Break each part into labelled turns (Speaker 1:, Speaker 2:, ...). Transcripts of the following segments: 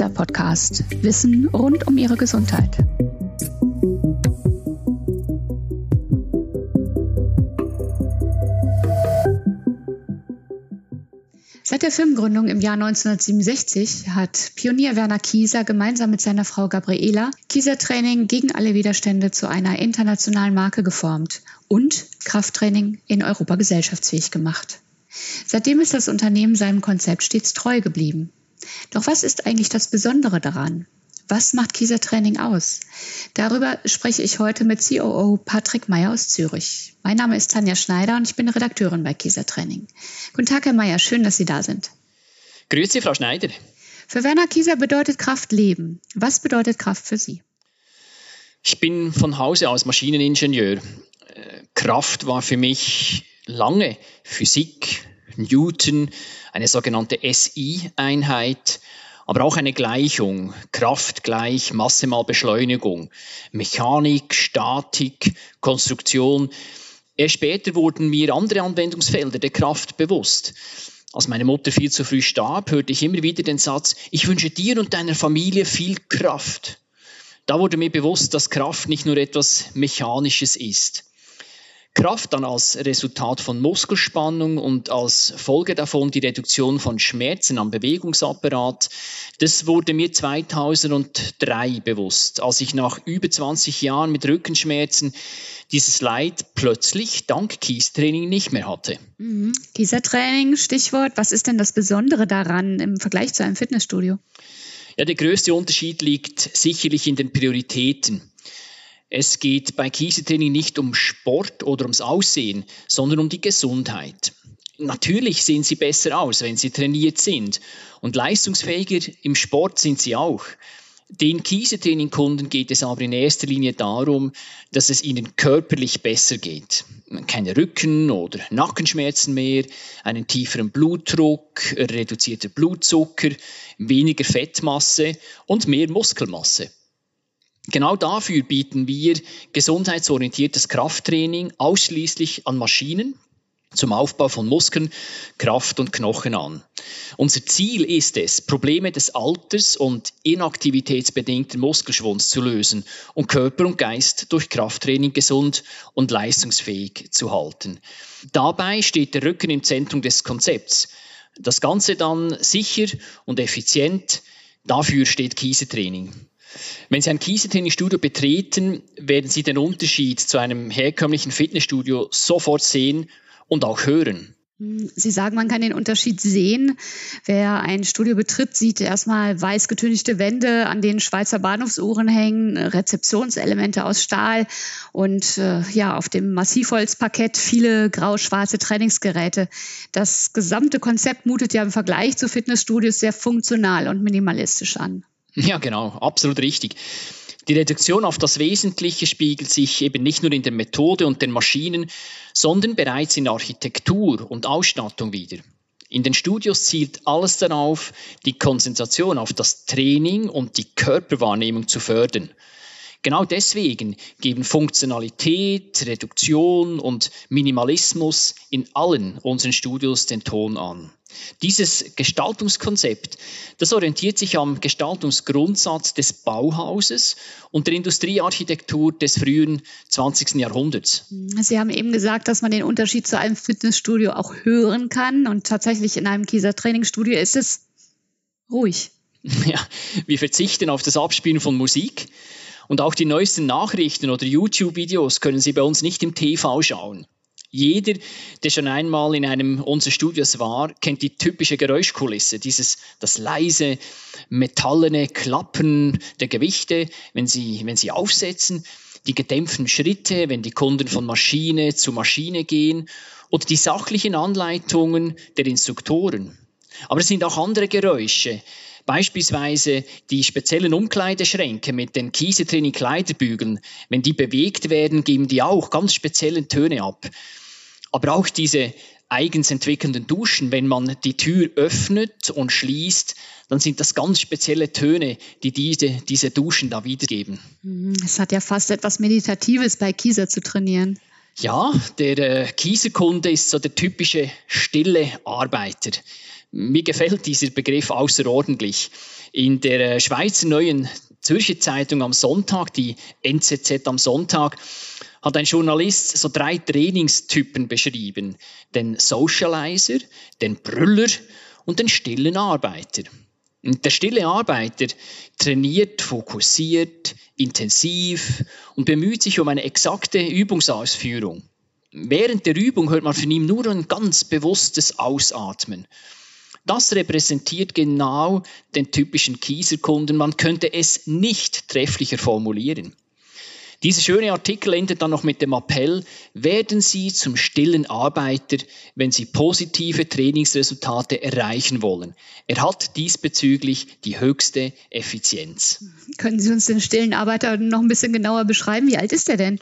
Speaker 1: Kieser Podcast. Wissen rund um Ihre Gesundheit. Seit der Firmengründung im Jahr 1967 hat Pionier Werner Kieser gemeinsam mit seiner Frau Gabriela Kieser Training gegen alle Widerstände zu einer internationalen Marke geformt und Krafttraining in Europa gesellschaftsfähig gemacht. Seitdem ist das Unternehmen seinem Konzept stets treu geblieben. Doch was ist eigentlich das Besondere daran? Was macht Kieser Training aus? Darüber spreche ich heute mit COO Patrick Meyer aus Zürich. Mein Name ist Tanja Schneider und ich bin Redakteurin bei Kieser Training. Guten Tag, Herr Meyer, schön, dass Sie da sind.
Speaker 2: Grüße, Frau Schneider.
Speaker 1: Für Werner Kieser bedeutet Kraft Leben. Was bedeutet Kraft für Sie?
Speaker 2: Ich bin von Hause aus Maschineningenieur. Äh, Kraft war für mich lange Physik, Newton, eine sogenannte SI-Einheit aber auch eine Gleichung, Kraft gleich Masse mal Beschleunigung, Mechanik, Statik, Konstruktion. Erst später wurden mir andere Anwendungsfelder der Kraft bewusst. Als meine Mutter viel zu früh starb, hörte ich immer wieder den Satz, ich wünsche dir und deiner Familie viel Kraft. Da wurde mir bewusst, dass Kraft nicht nur etwas Mechanisches ist. Kraft dann als Resultat von Muskelspannung und als Folge davon die Reduktion von Schmerzen am Bewegungsapparat. Das wurde mir 2003 bewusst, als ich nach über 20 Jahren mit Rückenschmerzen dieses Leid plötzlich dank Kiestraining nicht mehr hatte.
Speaker 1: Mhm. Kiesertraining, Stichwort. Was ist denn das Besondere daran im Vergleich zu einem Fitnessstudio?
Speaker 2: Ja, der größte Unterschied liegt sicherlich in den Prioritäten. Es geht bei Kiesetraining nicht um Sport oder ums Aussehen, sondern um die Gesundheit. Natürlich sehen sie besser aus, wenn sie trainiert sind. Und leistungsfähiger im Sport sind sie auch. Den Kiesetraining-Kunden geht es aber in erster Linie darum, dass es ihnen körperlich besser geht. Keine Rücken- oder Nackenschmerzen mehr, einen tieferen Blutdruck, reduzierter Blutzucker, weniger Fettmasse und mehr Muskelmasse. Genau dafür bieten wir gesundheitsorientiertes Krafttraining ausschließlich an Maschinen zum Aufbau von Muskeln, Kraft und Knochen an. Unser Ziel ist es, Probleme des Alters und inaktivitätsbedingten Muskelschwunds zu lösen und Körper und Geist durch Krafttraining gesund und leistungsfähig zu halten. Dabei steht der Rücken im Zentrum des Konzepts. Das Ganze dann sicher und effizient, dafür steht Kiesetraining. Wenn Sie ein Kiesetrainingsstudio betreten, werden Sie den Unterschied zu einem herkömmlichen Fitnessstudio sofort sehen und auch hören.
Speaker 1: Sie sagen, man kann den Unterschied sehen. Wer ein Studio betritt, sieht erstmal weiß getünchte Wände, an denen Schweizer Bahnhofsuhren hängen, Rezeptionselemente aus Stahl und äh, ja, auf dem Massivholzparkett viele grau-schwarze Trainingsgeräte. Das gesamte Konzept mutet ja im Vergleich zu Fitnessstudios sehr funktional und minimalistisch an.
Speaker 2: Ja, genau, absolut richtig. Die Reduktion auf das Wesentliche spiegelt sich eben nicht nur in der Methode und den Maschinen, sondern bereits in Architektur und Ausstattung wieder. In den Studios zielt alles darauf, die Konzentration auf das Training und die Körperwahrnehmung zu fördern. Genau deswegen geben Funktionalität, Reduktion und Minimalismus in allen unseren Studios den Ton an. Dieses Gestaltungskonzept, das orientiert sich am Gestaltungsgrundsatz des Bauhauses und der Industriearchitektur des frühen 20. Jahrhunderts.
Speaker 1: Sie haben eben gesagt, dass man den Unterschied zu einem Fitnessstudio auch hören kann und tatsächlich in einem Kieser Trainingsstudio ist es ruhig.
Speaker 2: Ja, wir verzichten auf das Abspielen von Musik. Und auch die neuesten Nachrichten oder YouTube-Videos können Sie bei uns nicht im TV schauen. Jeder, der schon einmal in einem unserer Studios war, kennt die typische Geräuschkulisse, dieses, das leise, metallene Klappen der Gewichte, wenn sie, wenn sie aufsetzen, die gedämpften Schritte, wenn die Kunden von Maschine zu Maschine gehen oder die sachlichen Anleitungen der Instruktoren. Aber es sind auch andere Geräusche, Beispielsweise die speziellen Umkleideschränke mit den Kiesetraining Kleiderbügeln, wenn die bewegt werden, geben die auch ganz spezielle Töne ab. Aber auch diese eigens entwickelnden Duschen, wenn man die Tür öffnet und schließt, dann sind das ganz spezielle Töne, die diese, diese Duschen da wiedergeben.
Speaker 1: Mhm, es hat ja fast etwas Meditatives bei Kieser zu trainieren.
Speaker 2: Ja, der äh, Kieserkunde ist so der typische stille Arbeiter. Mir gefällt dieser Begriff außerordentlich. In der äh, Schweizer Neuen Zürcher Zeitung am Sonntag, die NZZ am Sonntag, hat ein Journalist so drei Trainingstypen beschrieben. Den Socializer, den Brüller und den stillen Arbeiter. Und der stille Arbeiter trainiert fokussiert, intensiv und bemüht sich um eine exakte Übungsausführung. Während der Übung hört man von ihm nur ein ganz bewusstes Ausatmen. Das repräsentiert genau den typischen Kieserkunden. Man könnte es nicht trefflicher formulieren. Dieser schöne Artikel endet dann noch mit dem Appell, werden Sie zum stillen Arbeiter, wenn Sie positive Trainingsresultate erreichen wollen. Er hat diesbezüglich die höchste Effizienz.
Speaker 1: Können Sie uns den stillen Arbeiter noch ein bisschen genauer beschreiben? Wie alt ist er denn?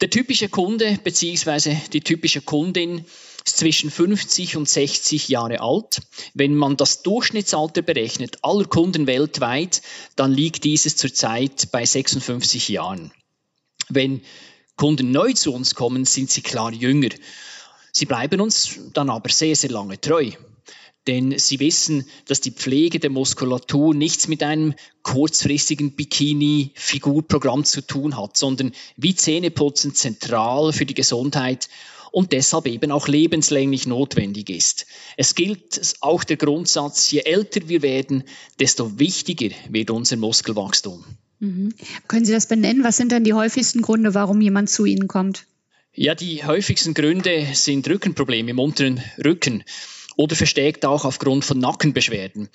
Speaker 2: Der typische Kunde bzw. die typische Kundin ist zwischen 50 und 60 Jahre alt. Wenn man das Durchschnittsalter berechnet aller Kunden weltweit, dann liegt dieses zurzeit bei 56 Jahren. Wenn Kunden neu zu uns kommen, sind sie klar jünger. Sie bleiben uns dann aber sehr, sehr lange treu. Denn sie wissen, dass die Pflege der Muskulatur nichts mit einem kurzfristigen Bikini-Figurprogramm zu tun hat, sondern wie Zähneputzen zentral für die Gesundheit und deshalb eben auch lebenslänglich notwendig ist. Es gilt auch der Grundsatz, je älter wir werden, desto wichtiger wird unser Muskelwachstum.
Speaker 1: Mhm. Können Sie das benennen? Was sind denn die häufigsten Gründe, warum jemand zu Ihnen kommt?
Speaker 2: Ja, die häufigsten Gründe sind Rückenprobleme im unteren Rücken oder verstärkt auch aufgrund von Nackenbeschwerden.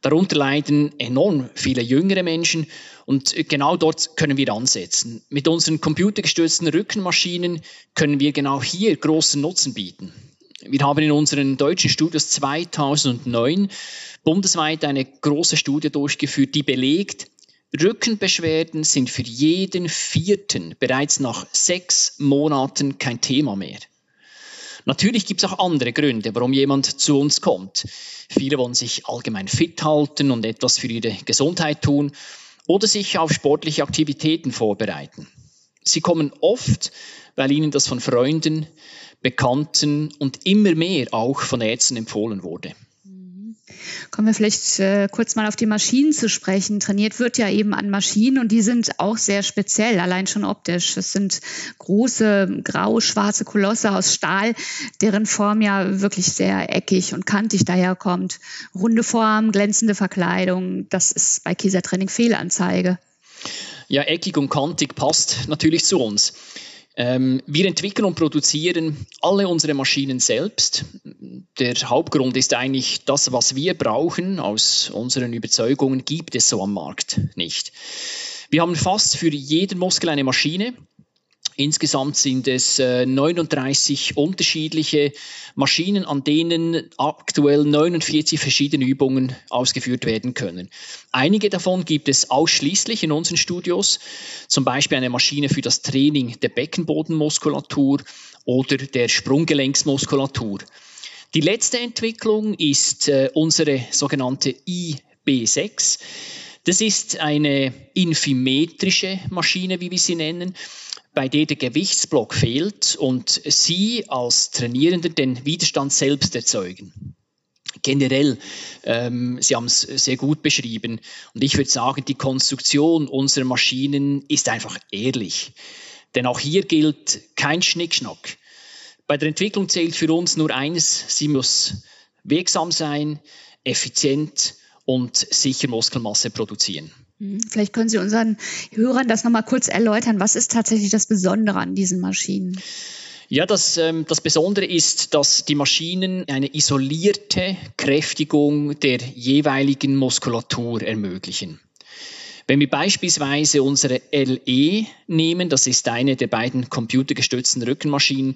Speaker 2: Darunter leiden enorm viele jüngere Menschen und genau dort können wir ansetzen. Mit unseren computergestützten Rückenmaschinen können wir genau hier großen Nutzen bieten. Wir haben in unseren deutschen Studios 2009 bundesweit eine große Studie durchgeführt, die belegt, Rückenbeschwerden sind für jeden Vierten bereits nach sechs Monaten kein Thema mehr. Natürlich gibt es auch andere Gründe, warum jemand zu uns kommt. Viele wollen sich allgemein fit halten und etwas für ihre Gesundheit tun oder sich auf sportliche Aktivitäten vorbereiten. Sie kommen oft, weil ihnen das von Freunden, Bekannten und immer mehr auch von Ärzten empfohlen wurde.
Speaker 1: Kommen wir vielleicht äh, kurz mal auf die Maschinen zu sprechen. Trainiert wird ja eben an Maschinen und die sind auch sehr speziell, allein schon optisch. Es sind große, grau-schwarze Kolosse aus Stahl, deren Form ja wirklich sehr eckig und kantig daherkommt. Runde Form, glänzende Verkleidung, das ist bei Kiesertraining Fehlanzeige.
Speaker 2: Ja, eckig und kantig passt natürlich zu uns. Ähm, wir entwickeln und produzieren alle unsere Maschinen selbst. Der Hauptgrund ist eigentlich, das, was wir brauchen, aus unseren Überzeugungen, gibt es so am Markt nicht. Wir haben fast für jeden Muskel eine Maschine, Insgesamt sind es 39 äh, unterschiedliche Maschinen, an denen aktuell 49 verschiedene Übungen ausgeführt werden können. Einige davon gibt es ausschließlich in unseren Studios, zum Beispiel eine Maschine für das Training der Beckenbodenmuskulatur oder der Sprunggelenksmuskulatur. Die letzte Entwicklung ist äh, unsere sogenannte IB6. Das ist eine infimetrische Maschine, wie wir sie nennen bei der der Gewichtsblock fehlt und Sie als Trainierender den Widerstand selbst erzeugen. Generell, ähm, Sie haben es sehr gut beschrieben und ich würde sagen, die Konstruktion unserer Maschinen ist einfach ehrlich. Denn auch hier gilt kein Schnickschnack. Bei der Entwicklung zählt für uns nur eines, sie muss wirksam sein, effizient und sicher Muskelmasse produzieren.
Speaker 1: Mhm. Vielleicht können Sie unseren Hörern das nochmal kurz erläutern. Was ist tatsächlich das Besondere an diesen Maschinen?
Speaker 2: Ja, das, ähm, das Besondere ist, dass die Maschinen eine isolierte Kräftigung der jeweiligen Muskulatur ermöglichen. Wenn wir beispielsweise unsere LE nehmen, das ist eine der beiden computergestützten Rückenmaschinen,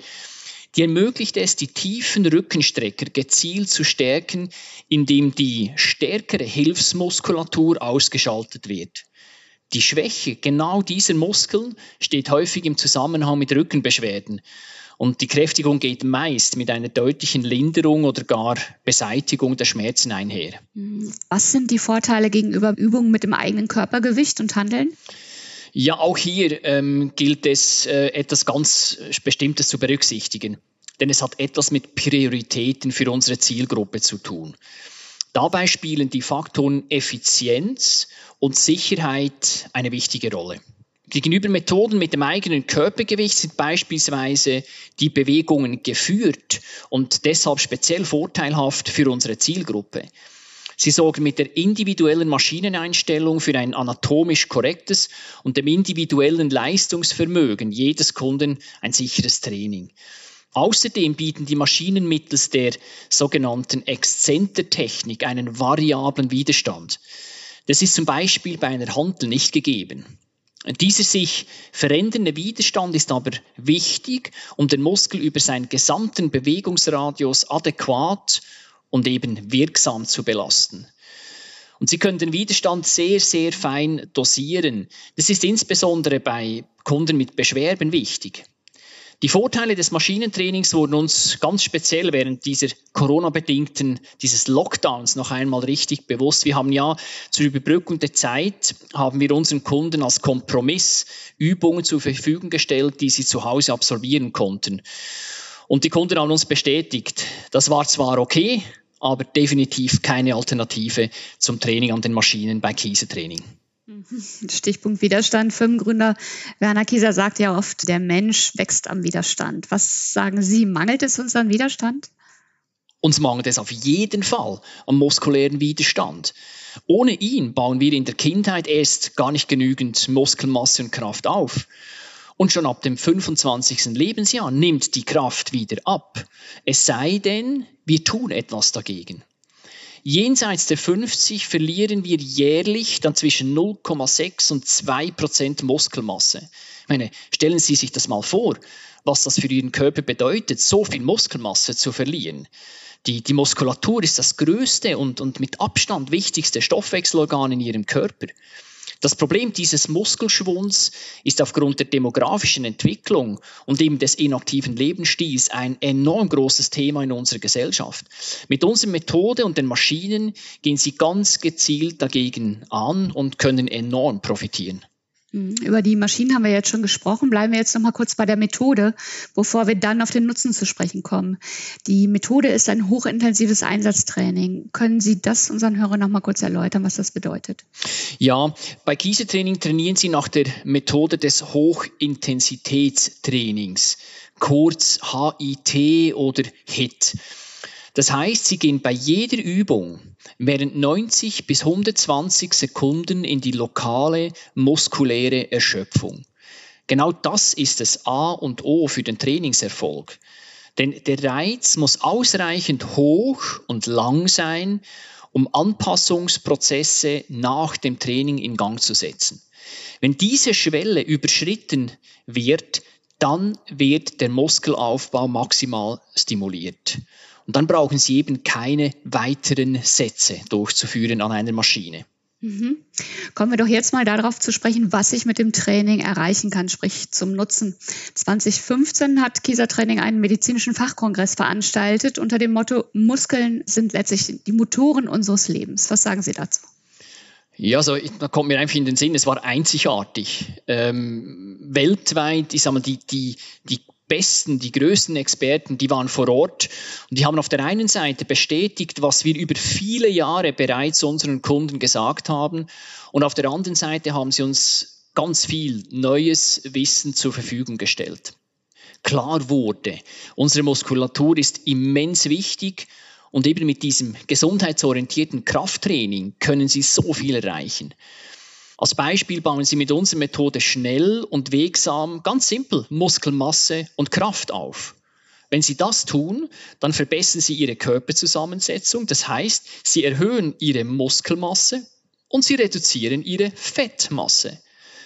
Speaker 2: die ermöglicht es, die tiefen Rückenstrecker gezielt zu stärken, indem die stärkere Hilfsmuskulatur ausgeschaltet wird. Die Schwäche genau dieser Muskeln steht häufig im Zusammenhang mit Rückenbeschwerden. Und die Kräftigung geht meist mit einer deutlichen Linderung oder gar Beseitigung der Schmerzen einher.
Speaker 1: Was sind die Vorteile gegenüber Übungen mit dem eigenen Körpergewicht und Handeln?
Speaker 2: Ja, auch hier ähm, gilt es, äh, etwas ganz Bestimmtes zu berücksichtigen. Denn es hat etwas mit Prioritäten für unsere Zielgruppe zu tun. Dabei spielen die Faktoren Effizienz und Sicherheit eine wichtige Rolle. Gegenüber Methoden mit dem eigenen Körpergewicht sind beispielsweise die Bewegungen geführt und deshalb speziell vorteilhaft für unsere Zielgruppe. Sie sorgen mit der individuellen Maschineneinstellung für ein anatomisch korrektes und dem individuellen Leistungsvermögen jedes Kunden ein sicheres Training. Außerdem bieten die Maschinen mittels der sogenannten Exzentertechnik einen variablen Widerstand. Das ist zum Beispiel bei einer Hantel nicht gegeben. Dieser sich verändernde Widerstand ist aber wichtig, um den Muskel über seinen gesamten Bewegungsradius adäquat und eben wirksam zu belasten. Und Sie können den Widerstand sehr, sehr fein dosieren. Das ist insbesondere bei Kunden mit Beschwerden wichtig. Die Vorteile des Maschinentrainings wurden uns ganz speziell während dieser Corona-bedingten, dieses Lockdowns noch einmal richtig bewusst. Wir haben ja zur Überbrückung der Zeit, haben wir unseren Kunden als Kompromiss Übungen zur Verfügung gestellt, die sie zu Hause absolvieren konnten. Und die Kunden haben uns bestätigt, das war zwar okay, aber definitiv keine Alternative zum Training an den Maschinen bei Kiesetraining.
Speaker 1: Stichpunkt Widerstand. Firmengründer Werner Kieser sagt ja oft, der Mensch wächst am Widerstand. Was sagen Sie? Mangelt es uns an Widerstand?
Speaker 2: Uns mangelt es auf jeden Fall am muskulären Widerstand. Ohne ihn bauen wir in der Kindheit erst gar nicht genügend Muskelmasse und Kraft auf. Und schon ab dem 25. Lebensjahr nimmt die Kraft wieder ab. Es sei denn, wir tun etwas dagegen. Jenseits der 50 verlieren wir jährlich dann zwischen 0,6 und 2 Prozent Muskelmasse. Ich meine, stellen Sie sich das mal vor, was das für Ihren Körper bedeutet, so viel Muskelmasse zu verlieren. Die, die Muskulatur ist das größte und, und mit Abstand wichtigste Stoffwechselorgan in Ihrem Körper. Das Problem dieses Muskelschwunds ist aufgrund der demografischen Entwicklung und eben des inaktiven Lebensstils ein enorm großes Thema in unserer Gesellschaft. Mit unserer Methode und den Maschinen gehen sie ganz gezielt dagegen an und können enorm profitieren.
Speaker 1: Mhm. Über die Maschinen haben wir jetzt schon gesprochen. Bleiben wir jetzt noch mal kurz bei der Methode, bevor wir dann auf den Nutzen zu sprechen kommen. Die Methode ist ein hochintensives Einsatztraining. Können Sie das unseren Hörern noch mal kurz erläutern, was das bedeutet?
Speaker 2: Ja, bei Kiesetraining trainieren Sie nach der Methode des Hochintensitätstrainings, kurz HIT oder HIT. Das heißt, Sie gehen bei jeder Übung während 90 bis 120 Sekunden in die lokale muskuläre Erschöpfung. Genau das ist das A und O für den Trainingserfolg. Denn der Reiz muss ausreichend hoch und lang sein, um Anpassungsprozesse nach dem Training in Gang zu setzen. Wenn diese Schwelle überschritten wird, dann wird der Muskelaufbau maximal stimuliert. Und dann brauchen Sie eben keine weiteren Sätze durchzuführen an einer Maschine.
Speaker 1: Mhm. Kommen wir doch jetzt mal darauf zu sprechen, was ich mit dem Training erreichen kann, sprich zum Nutzen. 2015 hat Kieser Training einen medizinischen Fachkongress veranstaltet unter dem Motto Muskeln sind letztlich die Motoren unseres Lebens. Was sagen Sie dazu?
Speaker 2: Ja, so, da kommt mir einfach in den Sinn, es war einzigartig. Ähm, weltweit, ich sag mal, die, die, die besten, die größten Experten, die waren vor Ort und die haben auf der einen Seite bestätigt, was wir über viele Jahre bereits unseren Kunden gesagt haben und auf der anderen Seite haben sie uns ganz viel neues Wissen zur Verfügung gestellt. Klar wurde, unsere Muskulatur ist immens wichtig und eben mit diesem gesundheitsorientierten Krafttraining können sie so viel erreichen. Als Beispiel bauen Sie mit unserer Methode schnell und wegsam, ganz simpel, Muskelmasse und Kraft auf. Wenn Sie das tun, dann verbessern Sie Ihre Körperzusammensetzung. Das heißt, Sie erhöhen Ihre Muskelmasse und Sie reduzieren Ihre Fettmasse.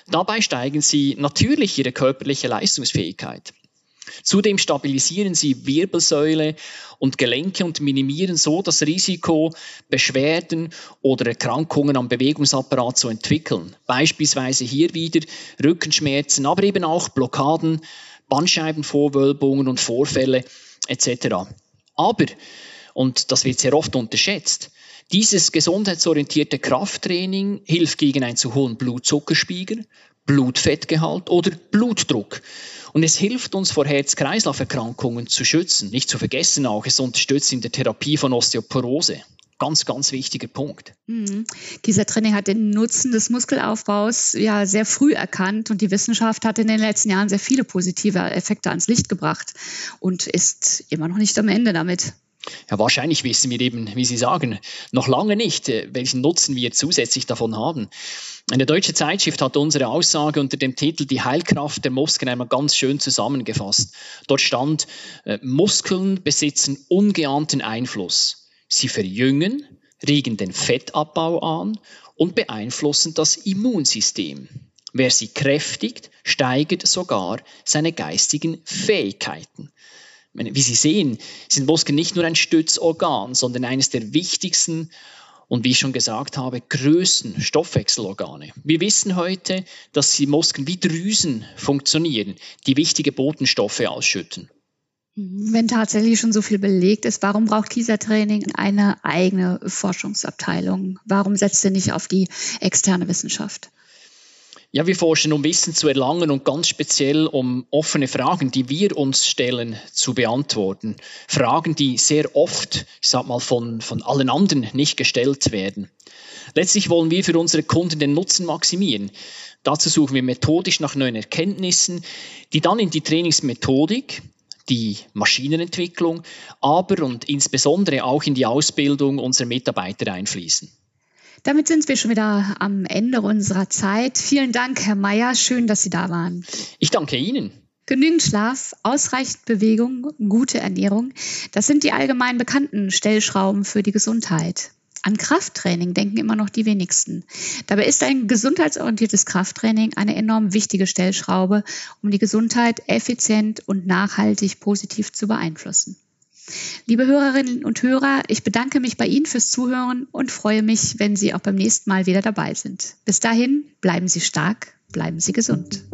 Speaker 2: Dabei steigen Sie natürlich Ihre körperliche Leistungsfähigkeit. Zudem stabilisieren sie Wirbelsäule und Gelenke und minimieren so das Risiko, Beschwerden oder Erkrankungen am Bewegungsapparat zu entwickeln. Beispielsweise hier wieder Rückenschmerzen, aber eben auch Blockaden, Bandscheibenvorwölbungen und Vorfälle etc. Aber, und das wird sehr oft unterschätzt, Dieses gesundheitsorientierte Krafttraining hilft gegen einen zu hohen Blutzuckerspiegel, Blutfettgehalt oder Blutdruck. Und es hilft uns vor Herz-Kreislauf-Erkrankungen zu schützen. Nicht zu vergessen auch, es unterstützt in der Therapie von Osteoporose. Ganz, ganz wichtiger Punkt.
Speaker 1: Mhm. Kiesertraining hat den Nutzen des Muskelaufbaus ja sehr früh erkannt und die Wissenschaft hat in den letzten Jahren sehr viele positive Effekte ans Licht gebracht und ist immer noch nicht am Ende damit.
Speaker 2: Ja, wahrscheinlich wissen wir eben, wie Sie sagen, noch lange nicht, äh, welchen Nutzen wir zusätzlich davon haben. Eine deutsche Zeitschrift hat unsere Aussage unter dem Titel Die Heilkraft der Muskeln einmal ganz schön zusammengefasst. Dort stand, äh, Muskeln besitzen ungeahnten Einfluss. Sie verjüngen, regen den Fettabbau an und beeinflussen das Immunsystem. Wer sie kräftigt, steigert sogar seine geistigen Fähigkeiten. Wie Sie sehen, sind Muskeln nicht nur ein Stützorgan, sondern eines der wichtigsten und wie ich schon gesagt habe, größten Stoffwechselorgane. Wir wissen heute, dass die Muskeln wie Drüsen funktionieren, die wichtige Botenstoffe ausschütten.
Speaker 1: Wenn tatsächlich schon so viel belegt ist, warum braucht Kiesertraining eine eigene Forschungsabteilung? Warum setzt ihr nicht auf die externe Wissenschaft?
Speaker 2: Ja, wir forschen, um Wissen zu erlangen und ganz speziell um offene Fragen, die wir uns stellen, zu beantworten. Fragen, die sehr oft, ich sag mal, von, von allen anderen nicht gestellt werden. Letztlich wollen wir für unsere Kunden den Nutzen maximieren. Dazu suchen wir methodisch nach neuen Erkenntnissen, die dann in die Trainingsmethodik, die Maschinenentwicklung, aber und insbesondere auch in die Ausbildung unserer Mitarbeiter einfließen.
Speaker 1: Damit sind wir schon wieder am Ende unserer Zeit. Vielen Dank, Herr Mayer. Schön, dass Sie da waren.
Speaker 2: Ich danke Ihnen.
Speaker 1: Genügend Schlaf, ausreichend Bewegung, gute Ernährung, das sind die allgemein bekannten Stellschrauben für die Gesundheit. An Krafttraining denken immer noch die wenigsten. Dabei ist ein gesundheitsorientiertes Krafttraining eine enorm wichtige Stellschraube, um die Gesundheit effizient und nachhaltig positiv zu beeinflussen. Liebe Hörerinnen und Hörer, ich bedanke mich bei Ihnen fürs Zuhören und freue mich, wenn Sie auch beim nächsten Mal wieder dabei sind. Bis dahin, bleiben Sie stark, bleiben Sie gesund.